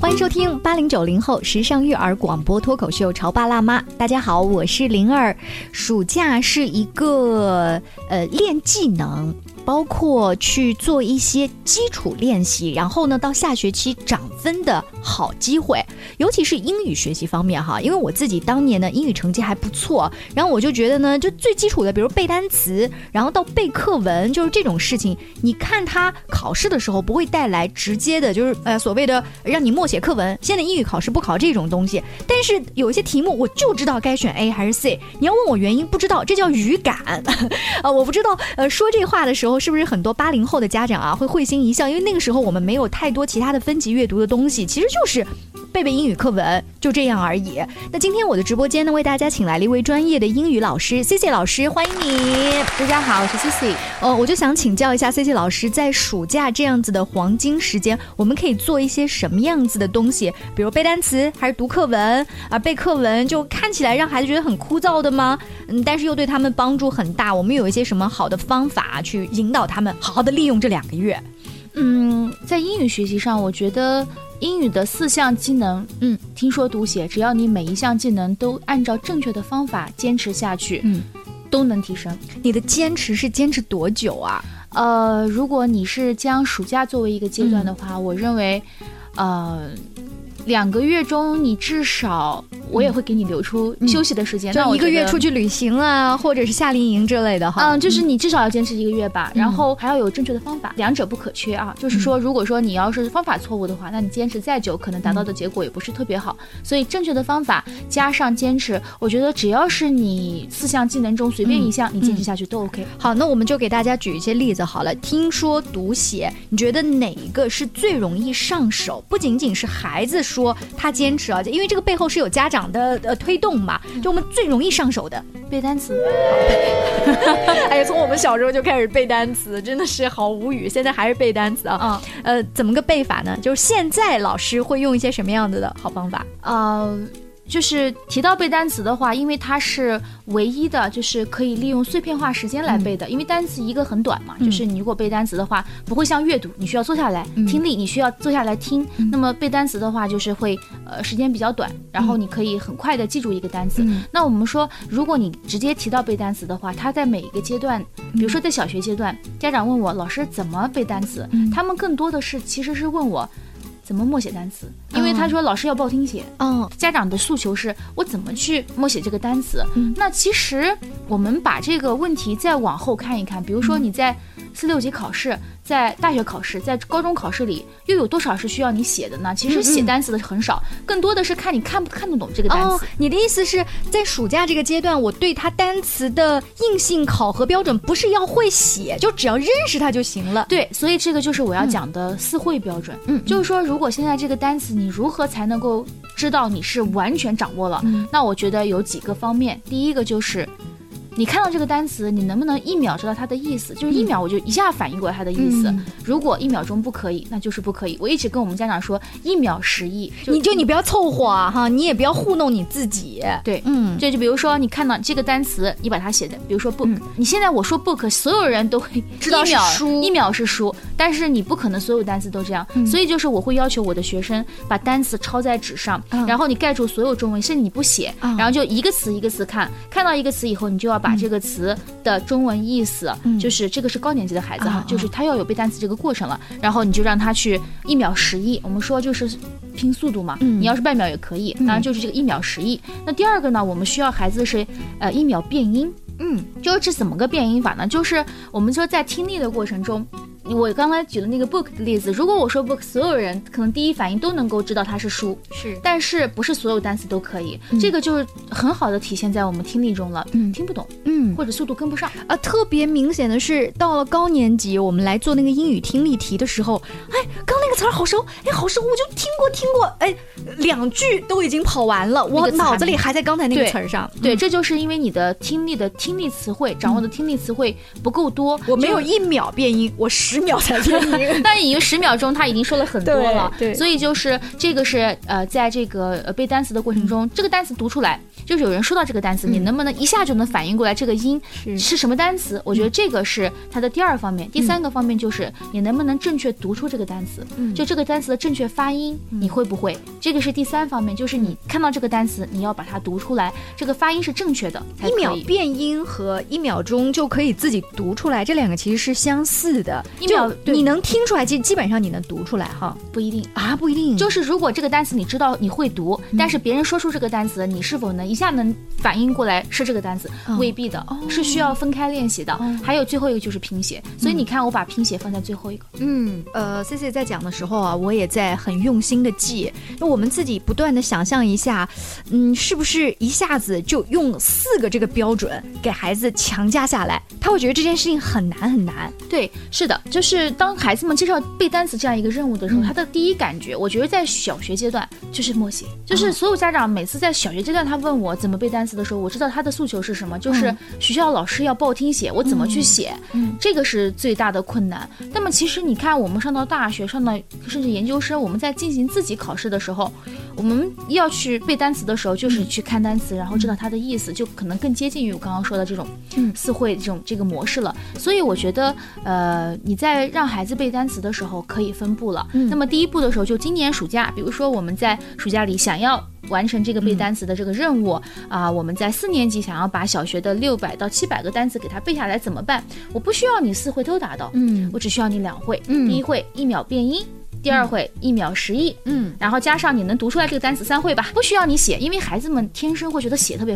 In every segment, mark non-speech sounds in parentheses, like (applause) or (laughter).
欢迎收听八零九零后时尚育儿广播脱口秀《潮爸辣妈》。大家好，我是灵儿。暑假是一个呃练技能。包括去做一些基础练习，然后呢，到下学期涨分的好机会，尤其是英语学习方面哈，因为我自己当年呢英语成绩还不错，然后我就觉得呢，就最基础的，比如背单词，然后到背课文，就是这种事情，你看他考试的时候不会带来直接的，就是呃所谓的让你默写课文。现在英语考试不考这种东西，但是有一些题目我就知道该选 A 还是 C，你要问我原因不知道，这叫语感啊，我不知道呃说这话的时候。是不是很多八零后的家长啊会会心一笑？因为那个时候我们没有太多其他的分级阅读的东西，其实就是背背英语课文，就这样而已。那今天我的直播间呢，为大家请来了一位专业的英语老师，C C 老师，欢迎你。大家好，我是 C C。呃，我就想请教一下 C C 老师，在暑假这样子的黄金时间，我们可以做一些什么样子的东西？比如背单词，还是读课文啊？背课文就看起来让孩子觉得很枯燥的吗？嗯，但是又对他们帮助很大。我们有一些什么好的方法去引导他们好好的利用这两个月？嗯，在英语学习上，我觉得英语的四项技能，嗯，听说读写，只要你每一项技能都按照正确的方法坚持下去，嗯，都能提升。你的坚持是坚持多久啊？呃，如果你是将暑假作为一个阶段的话，我认为，呃。两个月中，你至少我也会给你留出休息的时间，就一个月出去旅行啊，或者是夏令营之类的哈。嗯，就是你至少要坚持一个月吧，然后还要有正确的方法，两者不可缺啊。就是说，如果说你要是方法错误的话，那你坚持再久，可能达到的结果也不是特别好。所以正确的方法加上坚持，我觉得只要是你四项技能中随便一项，你坚持下去都 OK。好，那我们就给大家举一些例子好了。听说读写，你觉得哪一个是最容易上手？不仅仅是孩子。说他坚持啊，因为这个背后是有家长的呃推动嘛。就我们最容易上手的背单词，(laughs) 哎呀，从我们小时候就开始背单词，真的是好无语。现在还是背单词啊，嗯呃，怎么个背法呢？就是现在老师会用一些什么样子的好方法啊？就是提到背单词的话，因为它是唯一的，就是可以利用碎片化时间来背的。因为单词一个很短嘛，就是你如果背单词的话，不会像阅读，你需要坐下来听力，你需要坐下来听。那么背单词的话，就是会呃时间比较短，然后你可以很快的记住一个单词。那我们说，如果你直接提到背单词的话，它在每一个阶段，比如说在小学阶段，家长问我老师怎么背单词，他们更多的是其实是问我。怎么默写单词？因为他说老师要报听写，嗯，家长的诉求是我怎么去默写这个单词？那其实我们把这个问题再往后看一看，比如说你在四六级考试。在大学考试，在高中考试里，又有多少是需要你写的呢？其实写单词的很少，更多的是看你看不看得懂这个单词。你的意思是在暑假这个阶段，我对它单词的硬性考核标准不是要会写，就只要认识它就行了。对，所以这个就是我要讲的四会标准。嗯，就是说，如果现在这个单词，你如何才能够知道你是完全掌握了？那我觉得有几个方面，第一个就是。你看到这个单词，你能不能一秒知道它的意思？就是一秒我就一下反应过来它的意思。如果一秒钟不可以，那就是不可以。我一直跟我们家长说，一秒十亿，你就你不要凑合哈，你也不要糊弄你自己。对，嗯，这就比如说你看到这个单词，你把它写的，比如说 book，你现在我说 book，所有人都会知道是书，一秒是书，但是你不可能所有单词都这样，所以就是我会要求我的学生把单词抄在纸上，然后你盖住所有中文，甚至你不写，然后就一个词一个词看，看到一个词以后，你就要。把这个词的中文意思，就是这个是高年级的孩子哈，就是他要有背单词这个过程了，然后你就让他去一秒十亿，我们说就是拼速度嘛，你要是半秒也可以，当然就是这个一秒十亿。那第二个呢，我们需要孩子是呃一秒变音，嗯，就是怎么个变音法呢？就是我们说在听力的过程中。我刚才举的那个 book 的例子，如果我说 book，所有人可能第一反应都能够知道它是书，是，但是不是所有单词都可以，这个就是很好的体现在我们听力中了，嗯，听不懂，嗯，或者速度跟不上啊。特别明显的是，到了高年级，我们来做那个英语听力题的时候，哎，刚那个词儿好熟，哎，好熟，我就听过听过，哎，两句都已经跑完了，我脑子里还在刚才那个词儿上。对，这就是因为你的听力的听力词汇掌握的听力词汇不够多，我没有一秒变音，我十。十秒才听，(laughs) 但已经十秒钟，他已经说了很多了。对，所以就是这个是呃，在这个呃背单词的过程中，这个单词读出来，就是有人说到这个单词，你能不能一下就能反应过来这个音是是什么单词？我觉得这个是它的第二方面。第三个方面就是你能不能正确读出这个单词，嗯就这个单词的正确发音，你会不会？这个是第三方面，就是你看到这个单词，你要把它读出来，这个发音是正确的一秒。变音和一秒钟就可以自己读出来，这两个其实是相似的。一秒对就你能听出来，基基本上你能读出来哈不一定。啊，不一定，就是如果这个单词你知道你会读，但是别人说出这个单词，你是否能一下能反应过来是这个单词？哦未必的，是需要分开练习的。还有最后一个就是拼写，所以你看我把拼写放在最后一个。嗯，呃，C C 在讲的时候啊，我也在很用心的记，那我们自己不断的想象一下，嗯，是不是一下子就用四个这个标准给孩子强加下来，他会觉得这件事情很难很难。对，是的，就是当孩子们介绍背单词这样一个任务的时候，他的第一感觉，我觉得在小学阶段就是默写，就是所有家长每次在小学阶段他问我怎么背单词的时候，我知道他的诉求是什么，就是学校老师要报听写，我怎么去写，这个是最大的困难。那么其实你看，我们上到大学，上到甚至研究生，我们在进行自己考试的时候，我们要去背单词的时候，就是去看单词，然后知道它的意思，就可能更接近于我刚刚说的这种词汇这种这个模式了。所以我觉得，呃，你在让孩子背单词的时候可以分步了。那么第一步的时候，就今年暑假，比如说我们在暑假里想要。完成这个背单词的这个任务啊、我们在四年级想要把小学的六百到七百个单词给它背下来，怎么办？我不需要你四会都达到，嗯我只需要你两会。嗯第一会一秒变音，第二会一秒十亿，嗯，然后加上你能读出来这个单词三会吧，不需要你写，因为孩子们天生会觉得写特别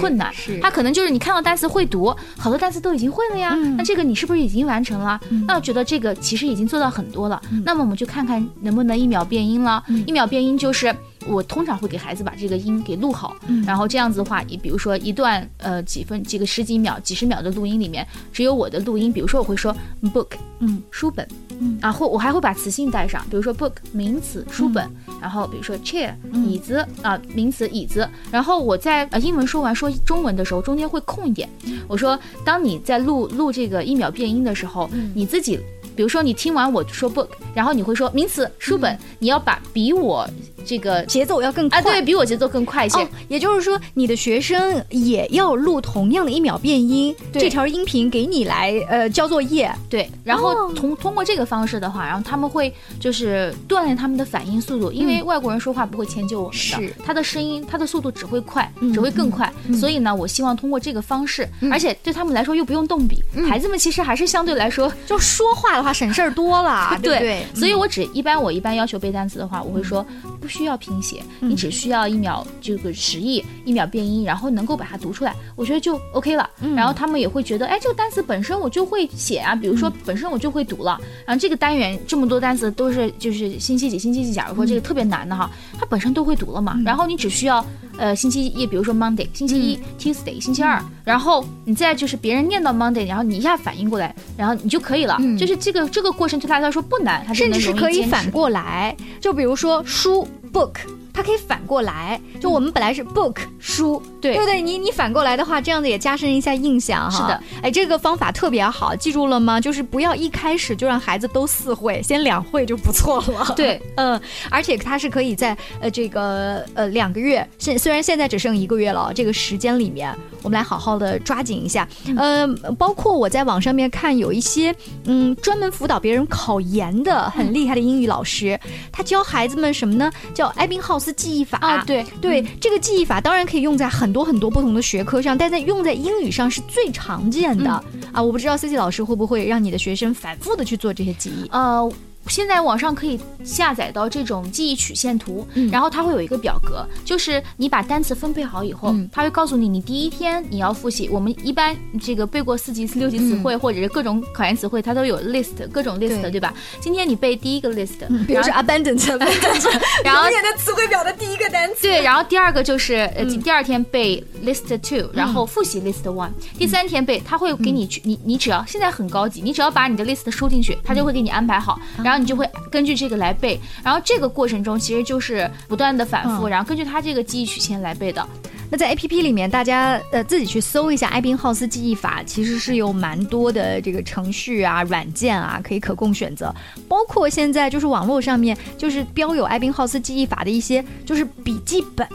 困难，是他可能就是你看到单词会读，好多单词都已经会了呀，嗯那这个你是不是已经完成了？那我觉得这个其实已经做到很多了，那么我们就看看能不能一秒变音了。一秒变音就是。我通常会给孩子把这个音给录好，然后这样子的话，你比如说一段呃几分几个十几秒、几十秒的录音里面，只有我的录音，比如说我会说 book，嗯，书本，嗯，啊，或我还会把词性带上，比如说 book 名词书本，然后比如说 chair 椅子啊、名词椅子，然后我在呃英文说完说中文的时候，中间会空一点，我说当你在录录这个一秒变音的时候，你自己。比如说，你听完我说 book，然后你会说名词书本，你要把比我这个节奏要更快。啊，对比我节奏更快一些。哦，也就是说，你的学生也要录同样的一秒变音，对这条音频给你来呃交作业。对，然后哦通通过这个方式的话，然后他们会就是锻炼他们的反应速度，因为外国人说话不会迁就我们的，是他的声音他的速度只会快，嗯只会更快。所以呢，我希望通过这个方式，而且对他们来说又不用动笔，孩子们其实还是相对来说就说话的话省事儿多了，(laughs) 对不对？所以我只一般我一般要求背单词的话，我会说不需要拼写，你只需要一秒这个十亿一秒变音，然后能够把它读出来，我觉得就 OK 了。然后他们也会觉得，哎，这个单词本身我就会写啊，比如说本身我就会读了，然后这个单元这么多单词都是就是星期几星期几，假如说这个特别难的哈，它本身都会读了嘛，然后你只需要呃星期一，比如说 Monday 星期一、Tuesday 星期二，然后你再就是别人念到 Monday，然后你一下反应过来，然后你就可以了，就是这个这个过程对他来说不难，他甚至是可以反过来，就比如说书 book。它可以反过来，就我们本来是 book 书，对对不对？你你反过来的话，这样子也加深一下印象哈。是的，哎，这个方法特别好，记住了吗？就是不要一开始就让孩子都四会，先两会就不错了。(laughs) 对，(laughs) 嗯，而且它是可以在呃这个呃两个月，现虽然现在只剩一个月了，这个时间里面，我们来好好的抓紧一下。呃，包括我在网上面看有一些嗯专门辅导别人考研的很厉害的英语老师，他教孩子们什么呢？叫艾宾浩斯记忆法啊，对对，这个记忆法当然可以用在很多很多不同的学科上，但在用在英语上是最常见的、啊。我不知道 C C 老师会不会让你的学生反复的去做这些记忆？呃。现在网上可以下载到这种记忆曲线图，嗯。然后它会有一个表格，就是你把单词分配好以后，嗯。它会告诉你你第一天你要复习。我们一般这个背过四级、六级词汇、或者是各种考研词汇，它都有 list 各种 list，嗯对。对吧？今天你背第一个 list，、比如说 abundant，(laughs) 然后永远的词汇表的第一个单词。对，然后第二个就是呃，嗯。第二天背 list two，然后复习 list one，、第三天背，它会给嗯。你去，你你只要现在很高级，你只要把你的 list 输进去，它就会给你安排好，嗯然后你就会根据这个来背，然后这个过程中其实就是不断的反复，嗯然后根据它这个记忆曲线来背的。那在 A P P 里面，大家呃自己去搜一下艾宾浩斯记忆法，其实是有蛮多的这个程序啊、软件啊可以可供选择，包括现在就是网络上面就是标有艾宾浩斯记忆法的一些就是笔记本。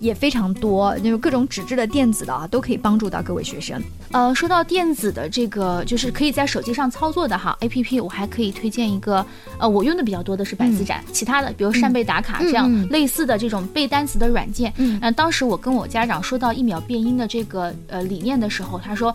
也非常多，就是各种纸质的、电子的啊，都可以帮助到各位学生。呃，说到电子的这个，就是可以在手机上操作的哈，A P P，我还可以推荐一个，呃，我用的比较多的是百词斩，其他的比如扇贝打卡这样类似的这种背单词的软件。嗯，当时我跟我家长说到一秒变音的这个呃理念的时候，他说。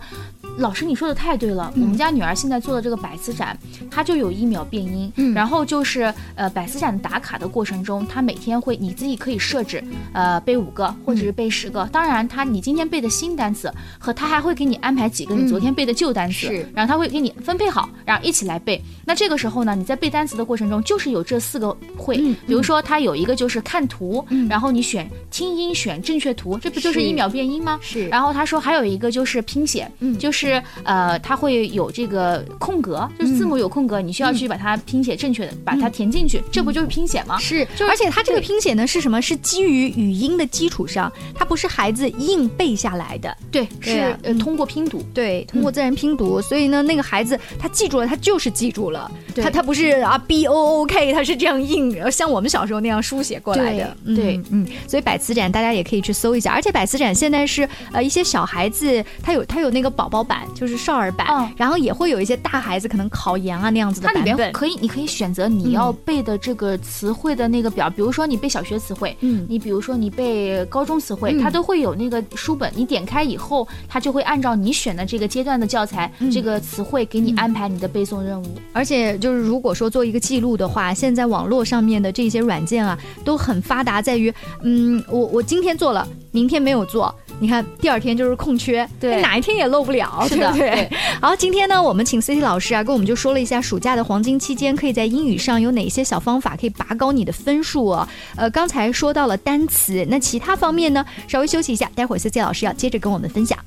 老师，你说的太对了。我们家女儿现在做的这个百词斩，她就有一秒变音。嗯，然后就是呃百词斩打卡的过程中，她每天会你自己可以设置，呃背五个或者是背十个。当然，她你今天背的新单词和她还会给你安排几个你昨天背的旧单词，然后她会给你分配好，然后一起来背。那这个时候呢，你在背单词的过程中，就是有这四个会。比如说，它有一个就是看图，然后你选听音选正确图，这不就是一秒变音吗？是。然后他说还有一个就是拼写，嗯，就是。是呃，它会有这个空格，就是字母有空格，你需要去把它拼写正确的，把它填进去，这不就是拼写吗？是，而且它这个拼写呢是什么？是基于语音的基础上，它不是孩子硬背下来的，对，是呃通过拼读，对，通过自然拼读，所以呢，那个孩子他记住了，他就是记住了，他他不是啊 b o o k，他是这样硬，像我们小时候那样书写过来的，对，嗯，所以百词斩大家也可以去搜一下，而且百词斩现在是呃一些小孩子他有他有那个宝宝版。就是少儿版，然后也会有一些大孩子可能考研啊那样子的版本，可以，你可以选择你要背的这个词汇的那个表，比如说你背小学词汇，嗯，你比如说你背高中词汇，它都会有那个书本，你点开以后，它就会按照你选的这个阶段的教材，这个词汇给你安排你的背诵任务。而且就是如果说做一个记录的话，现在网络上面的这些软件啊都很发达，在于，嗯，我我今天做了，明天没有做。你看，第二天就是空缺，对，哪一天也漏不了，是的，对。好，今天呢，我们请 C C 老师啊，跟我们就说了一下暑假的黄金期间，可以在英语上有哪些小方法可以拔高你的分数啊？呃，刚才说到了单词，那其他方面呢？稍微休息一下，待会儿 C C 老师要接着跟我们分享。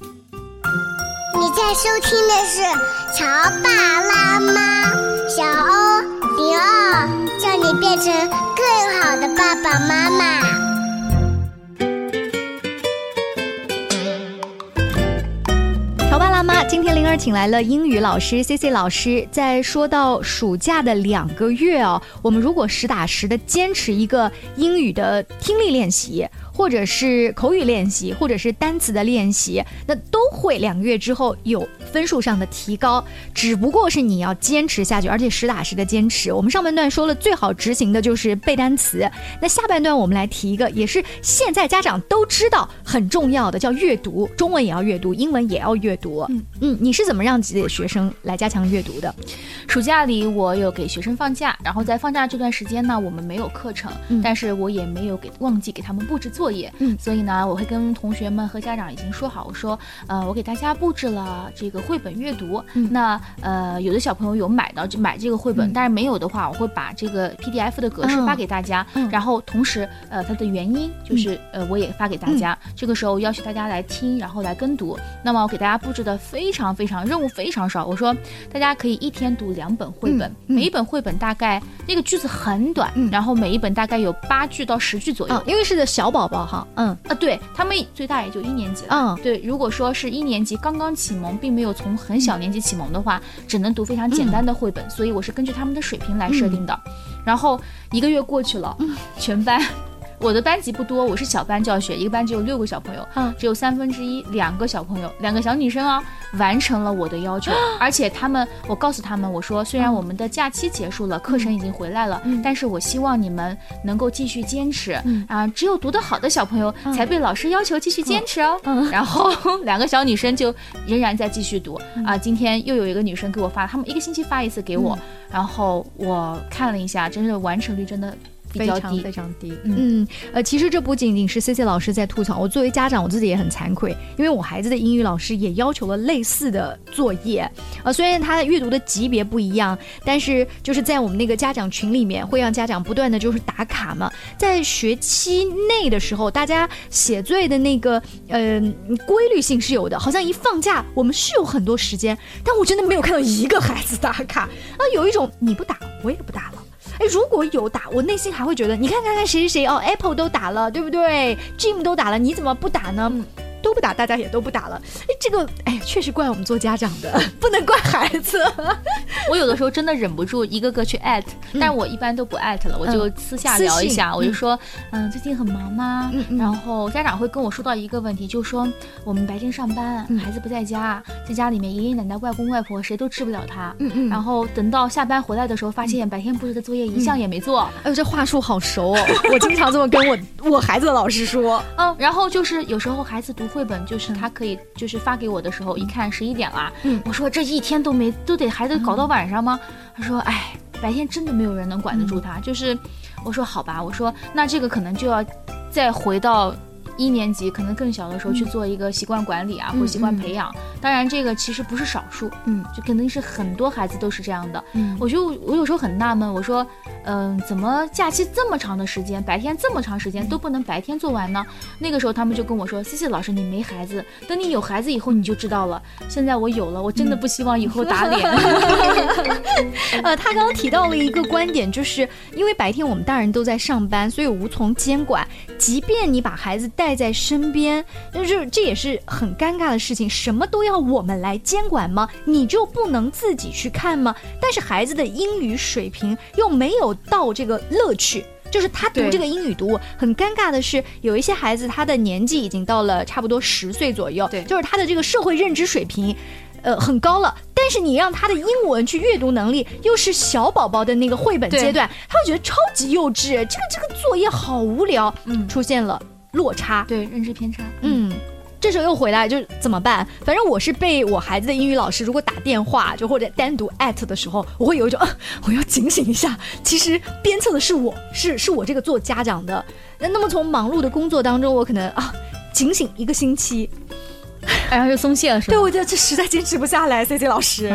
你在收听的是《乔爸拉妈》，小欧零二，叫你变成更好的爸爸妈妈。潮爸辣妈，今天灵儿请来了英语老师 C C 老师。在说到暑假的两个月哦，我们如果实打实的坚持一个英语的听力练习。或者是口语练习，或者是单词的练习，那都会两个月之后有分数上的提高。只不过是你要坚持下去，而且实打实的坚持。我们上半段说了，最好执行的就是背单词。那下半段我们来提一个，也是现在家长都知道很重要的，叫阅读。中文也要阅读，英文也要阅读。嗯嗯，你是怎么让自己的学生来加强阅读的？暑假里我有给学生放假，然后在放假这段时间呢，我们没有课程，但是我也没有给忘记给他们布置作。作业，嗯，所以呢，我会跟同学们和家长已经说好，我说，呃，我给大家布置了这个绘本阅读，那呃，有的小朋友有买到就买这个绘本，但是没有的话，我会把这个 PDF 的格式发给大家，然后同时，呃，它的原因就是呃，我也发给大家，这个时候要求大家来听，然后来跟读。那么我给大家布置的非常非常任务非常少，我说大家可以一天读两本绘本，每一本绘本大概那个句子很短，然后每一本大概有八句到十句左右，因为是的小宝宝。哈，嗯啊，对他们最大也就一年级了，嗯，对，如果说是一年级刚刚启蒙，并没有从很小年级启蒙的话，只能读非常简单的绘本，所以我是根据他们的水平来设定的。然后一个月过去了，全班。我的班级不多，我是小班教学，一个班只有六个小朋友，嗯，只有三分之一两个小朋友，两个小女生啊，完成了我的要求，而且他们，我告诉他们，我说虽然我们的假期结束了，课程已经回来了，但是我希望你们能够继续坚持，啊，只有读得好的小朋友才被老师要求继续坚持哦，然后 (laughs) 两个小女生就仍然在继续读，啊，今天又有一个女生给我发，他们一个星期发一次给我，然后我看了一下，真的完成率真的。非常非常低，嗯，呃，其实这不仅仅是 C C 老师在吐槽，我作为家长，我自己也很惭愧，因为我孩子的英语老师也要求了类似的作业，呃，虽然他阅读的级别不一样，但是就是在我们那个家长群里面，会让家长不断的就是打卡嘛，在学期内的时候，大家写作业的那个呃规律性是有的，好像一放假我们是有很多时间，但我真的没有看到一个孩子打卡，啊，有一种你不打我也不打了。哎，如果有打，我内心还会觉得，你看看看谁谁谁哦，Apple 都打了，对不对？Jim 都打了，你怎么不打呢？都都不打，大家也都不打了。哎，这个哎，确实怪我们做家长的，(laughs) 不能怪孩子。(laughs) 我有的时候真的忍不住一个个去艾特，但我一般都不艾特了，我就私下聊一下，我就说，嗯，最近很忙吗？然后家长会跟我说到一个问题，就说我们白天上班，孩子不在家，在家里面爷爷奶奶、外公外婆谁都治不了他。嗯嗯。然后等到下班回来的时候，发现白天布置的作业一项也没做。哎呦，这话术好熟哦！我经常这么跟我 (laughs) 我孩子的老师说。嗯，然后就是有时候孩子读绘本，就是他可以就是发给我的时候，一看十一点了，嗯，我说这一天都没都得还得搞到晚上吗？他说，哎，白天真的没有人能管得住他。就是，我说好吧，我说那这个可能就要再回到。一年级可能更小的时候去做一个习惯管理啊，或习惯培养。当然，这个其实不是少数，嗯，就肯定是很多孩子都是这样的。嗯，我就我有时候很纳闷，我说，嗯，怎么假期这么长的时间，白天这么长时间都不能白天做完呢？那个时候他们就跟我说：“谢谢老师，你没孩子，等你有孩子以后你就知道了。”现在我有了，我真的不希望以后打脸。(laughs) (laughs) 呃，他刚刚提到了一个观点，就是因为白天我们大人都在上班，所以无从监管，即便你把孩子带。带在身边，就是这也是很尴尬的事情。什么都要我们来监管吗？你就不能自己去看吗？但是孩子的英语水平又没有到这个乐趣，就是他读这个英语读物很尴尬的是，有一些孩子他的年纪已经到了差不多十岁左右，对，就是他的这个社会认知水平，呃，很高了。但是你让他的英文去阅读能力又是小宝宝的那个绘本阶段，他会觉得超级幼稚，这个这个作业好无聊，嗯，出现了。落差，对认知偏差，嗯，这时候又回来就怎么办？反正我是被我孩子的英语老师如果打电话就或者单独艾特的时候，我会有一种啊 (laughs) 我要警醒一下，其实鞭策的是我是是我这个做家长的。那那么从忙碌的工作当中，我可能啊警醒一个星期。然后就松懈了，是吧？对，我觉得这实在坚持不下来。C C 老师，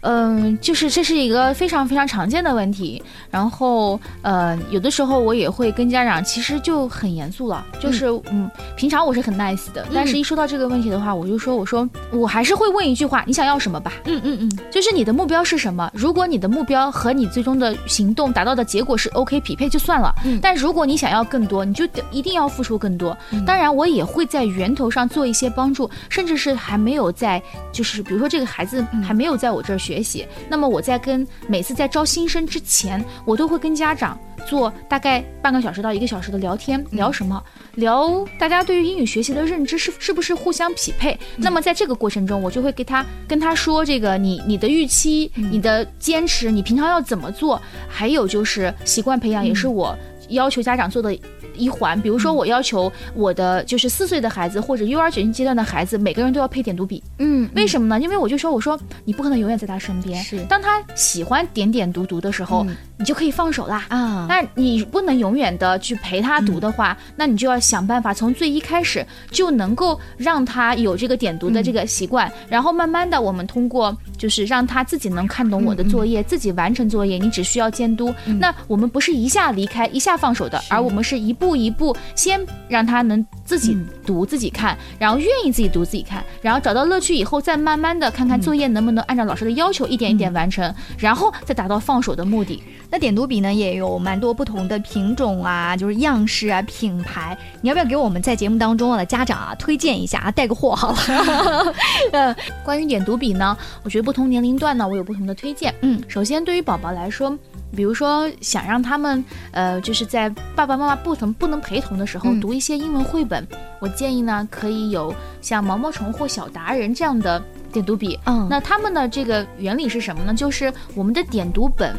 嗯，就是这是一个非常非常常见的问题。然后，呃，有的时候我也会跟家长，其实就很严肃了。就是，嗯，平常我是很 nice 的，但是一说到这个问题的话，我就说，我说我还是会问一句话：你想要什么吧？嗯嗯嗯，就是你的目标是什么？如果你的目标和你最终的行动达到的结果是 OK 匹配，就算了。嗯，但如果你想要更多，你就一定要付出更多。当然，我也会在源头上做一些帮助。甚至是还没有在，就是比如说这个孩子还没有在我这儿学习，那么我在跟每次在招新生之前，我都会跟家长做大概半个小时到一个小时的聊天，聊什么？聊大家对于英语学习的认知是是不是互相匹配？那么在这个过程中，我就会给他跟他说这个你你的预期、你的坚持、你平常要怎么做，还有就是习惯培养也是我要求家长做的。一环，比如说我要求我的就是四岁的孩子或者幼儿园阶段的孩子，每个人都要配点读笔。嗯，为什么呢？因为我就说，我说你不可能永远在他身边。是，当他喜欢点点读读的时候，你就可以放手啦。啊，那你不能永远的去陪他读的话，那你就要想办法从最一开始就能够让他有这个点读的这个习惯，然后慢慢的我们通过就是让他自己能看懂我的作业，自己完成作业，你只需要监督。那我们不是一下离开，一下放手的，而我们是一。步一步，先让他能自己读、自己看，然后愿意自己读、自己看，然后找到乐趣以后，再慢慢的看看作业能不能按照老师的要求一点一点完成，然后再达到放手的目的。那点读笔呢，也有蛮多不同的品种啊，就是样式啊、品牌。你要不要给我们在节目当中的家长啊推荐一下啊，带个货好了。呃，(laughs) 关于点读笔呢，我觉得不同年龄段呢，我有不同的推荐。嗯，首先对于宝宝来说。比如说，想让他们，呃，就是在爸爸妈妈不能不能陪同的时候读一些英文绘本，我建议呢，可以有像毛毛虫或小达人这样的点读笔。嗯，那他们的这个原理是什么呢？就是我们的点读本。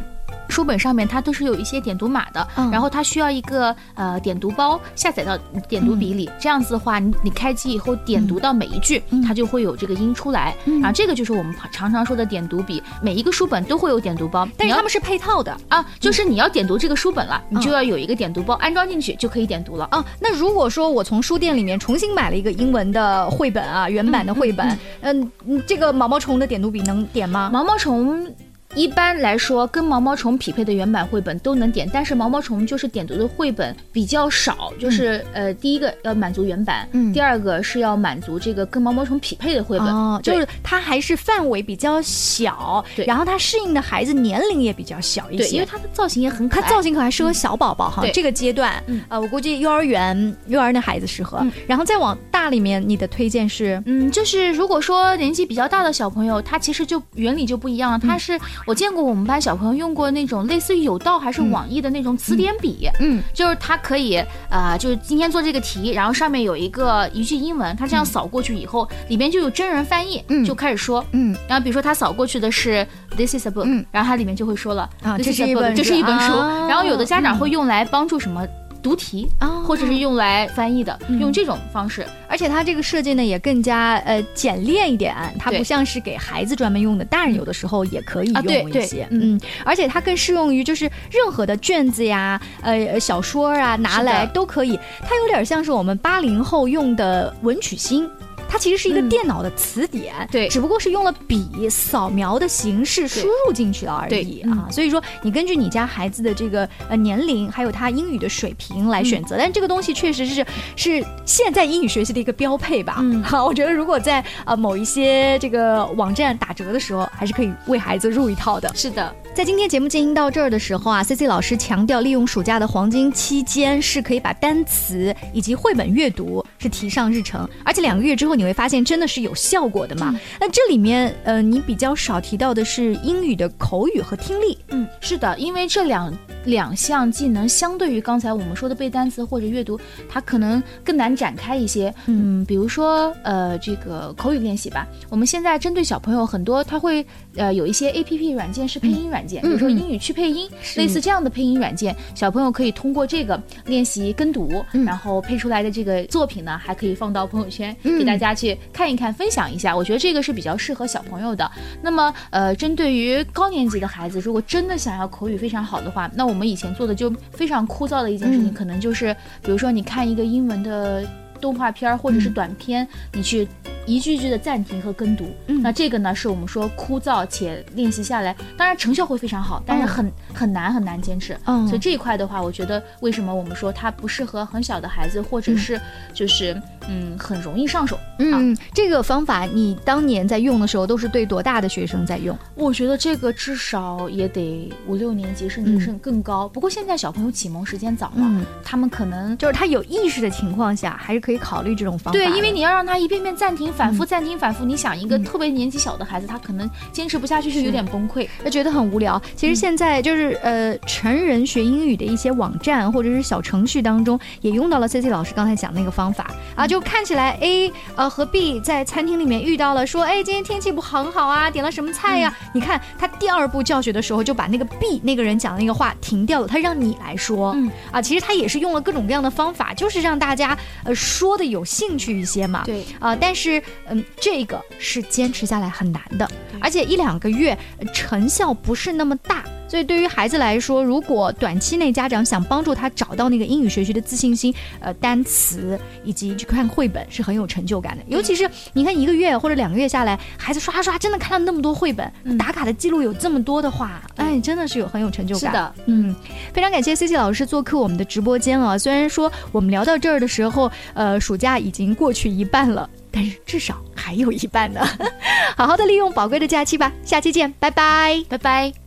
书本上面它都是有一些点读码的，然后它需要一个呃点读包下载到点读笔里，这样子的话，你你开机以后点读到每一句，它就会有这个音出来。然后这个就是我们常常说的点读笔，每一个书本都会有点读包，但是他们是配套的。啊，就是你要点读这个书本了，你就要有一个点读包安装进去就可以点读了。啊。那如果说我从书店里面重新买了一个英文的绘本啊，原版的绘本，嗯，这个毛毛虫的点读笔能点吗？毛毛虫。一般来说，跟毛毛虫匹配的原版绘本都能点，但是毛毛虫就是点读的绘本比较少，就是、呃，第一个要满足原版，嗯。第二个是要满足这个跟毛毛虫匹配的绘本，哦，就是它还是范围比较小，对。然后它适应的孩子年龄也比较小一对，些，因为它的造型也很可它爱，造型可还适合小宝宝哈，对。这个阶段，嗯。呃，我估计幼儿园幼儿园的孩子适合，嗯。然后再往大里面，你的推荐是，嗯，就是如果说年纪比较大的小朋友，他其实就原理就不一样了。他是我见过我们班小朋友用过那种类似于有道还是网易的那种词典笔，嗯就是它可以啊、就是今天做这个题，然后上面有一个一句英文，他这样扫过去以后，里边就有真人翻译，嗯就开始说。嗯。然后比如说他扫过去的是 This is a book，、嗯。然后它里面就会说了啊这是一本这是一本书。啊。然后有的家长嗯会用来帮助什么读题，啊或者是用来翻译的，嗯。用这种方式。而且它这个设计呢也更加呃简练一点，它不像是给孩子专门用的，大人有的时候也可以用一些，嗯，而且它更适用于就是任何的卷子呀、呃小说啊拿来都可以，它有点像是我们八零后用的文曲星。它其实是一个嗯电脑的词典，对只不过是用了笔扫描的形式输入进去了而已啊。所以说，你根据你家孩子的这个呃年龄，还有他英语的水平来选嗯择，但这个东西确实是是现在英语学习的一个标配吧。嗯好，我觉得如果在呃某一些这个网站打折的时候，还是可以为孩子入一套的。是的，在今天节目进行到这儿的时候啊，C C 老师强调，利用暑假的黄金期间是可以把单词以及绘本阅读是提上日程，而且两个月之后你会发现真的是有效果的嘛。那这里面呃，你比较少提到的是英语的口语和听力。嗯，是的，因为这两两项技能相对于刚才我们说的背单词或者阅读，它可能更难展开一些。嗯，比如说呃这个口语练习吧，我们现在针对小朋友很多，他会呃有一些 A P P 软件是配音软件，比如说英语去配音，是。类似这样的配音软件，小朋友可以通过这个练习跟读，嗯。然后配出来的这个作品呢，还可以放到朋友圈嗯。给大家去看一看、分享一下。我觉得这个是比较适合小朋友的。那么，呃，针对于高年级的孩子，如果真的想要口语非常好的话，那我们以前做的就非常枯燥的一件事情，嗯。可能就是，比如说你看一个英文的动画片或者是嗯。短片，你去一句句的暂停和跟读。嗯那这个呢，是我们说枯燥且练习下来，当然成效会非常好，但是嗯很、很难很难坚持。嗯所以这一块的话，我觉得为什么我们说它不适合很小的孩子，或者是就是嗯很容易上手。嗯，这个方法你当年在用的时候都是对多大的学生在用？我觉得这个至少也得五六年级，甚至是更高。不过现在小朋友启蒙时间早了，嗯他们可能就是他有意识的情况下，还是可以考虑这种方法。对，因为你要让他一遍遍暂停、反复暂停、反复，你想一个特别年纪小的孩子，他可能坚持不下去，就有点崩溃。他觉得很无聊。其实现在就是、呃，成人学英语的一些网站或者是小程序当中，也用到了 C C 老师刚才讲那个方法。啊，就看起来 A 呃和 B 在餐厅里面遇到了，说哎今天天气不很好啊，点了什么菜呀、你看他第二步教学的时候就把那个 B 那个人讲的那个话停掉了，他让你来说，嗯。啊，其实他也是用了各种各样的方法，就是让大家呃说的有兴趣一些嘛。对，啊、但是嗯，这个是坚持下来很难的，而且一两个月呃成效不是那么大。所以对于孩子来说，如果短期内家长想帮助他找到那个英语学习的自信心，呃，单词以及去看绘本是很有成就感的。尤其是你看一个月或者两个月下来，孩子刷刷真的看到那么多绘本，嗯打卡的记录有这么多的话，哎，真的是有很有成就是感。的，嗯，非常感谢 C C 老师做客我们的直播间啊。虽然说我们聊到这儿的时候，呃，暑假已经过去一半了，但是至少还有一半呢。(laughs) 好好的利用宝贵的假期吧，下期见，拜拜。拜拜。